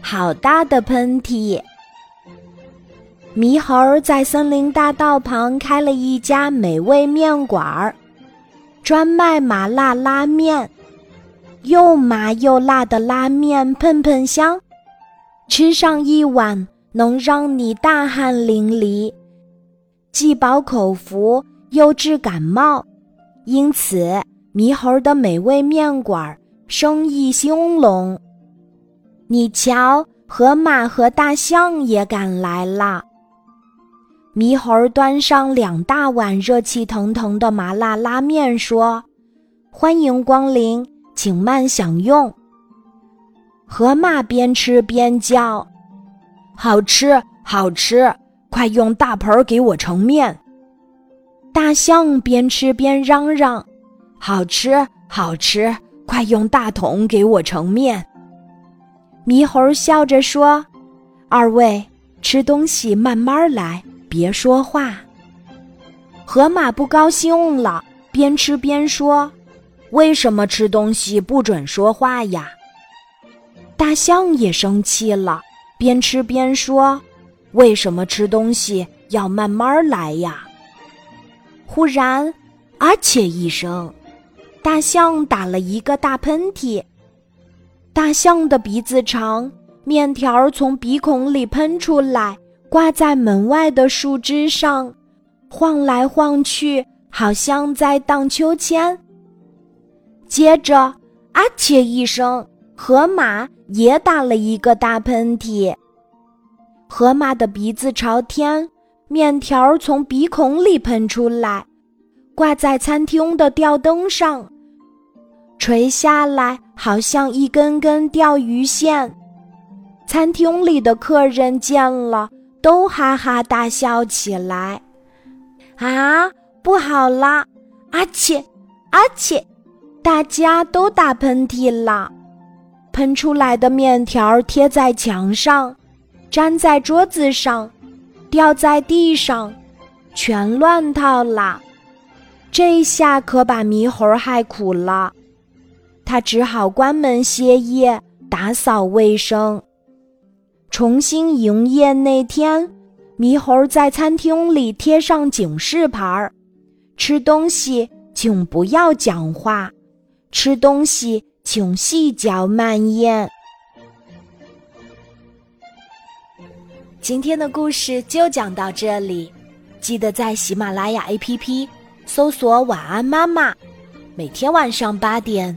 好大的喷嚏！猕猴在森林大道旁开了一家美味面馆儿，专卖麻辣拉面，又麻又辣的拉面喷喷香，吃上一碗能让你大汗淋漓，既饱口福又治感冒，因此猕猴的美味面馆生意兴隆。你瞧，河马和大象也赶来了。猕猴端上两大碗热气腾腾的麻辣拉面，说：“欢迎光临，请慢享用。”河马边吃边叫：“好吃，好吃！快用大盆给我盛面。”大象边吃边嚷嚷：“好吃，好吃！快用大桶给我盛面。”猕猴笑着说：“二位吃东西慢慢来。”别说话。河马不高兴了，边吃边说：“为什么吃东西不准说话呀？”大象也生气了，边吃边说：“为什么吃东西要慢慢来呀？”忽然，啊切一声，大象打了一个大喷嚏。大象的鼻子长，面条从鼻孔里喷出来。挂在门外的树枝上，晃来晃去，好像在荡秋千。接着，啊切一声，河马也打了一个大喷嚏。河马的鼻子朝天，面条从鼻孔里喷出来，挂在餐厅的吊灯上，垂下来，好像一根根钓鱼线。餐厅里的客人见了。都哈哈大笑起来，啊，不好啦！阿切，阿切，大家都打喷嚏了，喷出来的面条贴在墙上，粘在桌子上，掉在地上，全乱套了。这下可把猕猴害苦了，他只好关门歇业，打扫卫生。重新营业那天，猕猴在餐厅里贴上警示牌儿：吃东西请不要讲话，吃东西请细嚼慢咽。今天的故事就讲到这里，记得在喜马拉雅 APP 搜索“晚安妈妈”，每天晚上八点，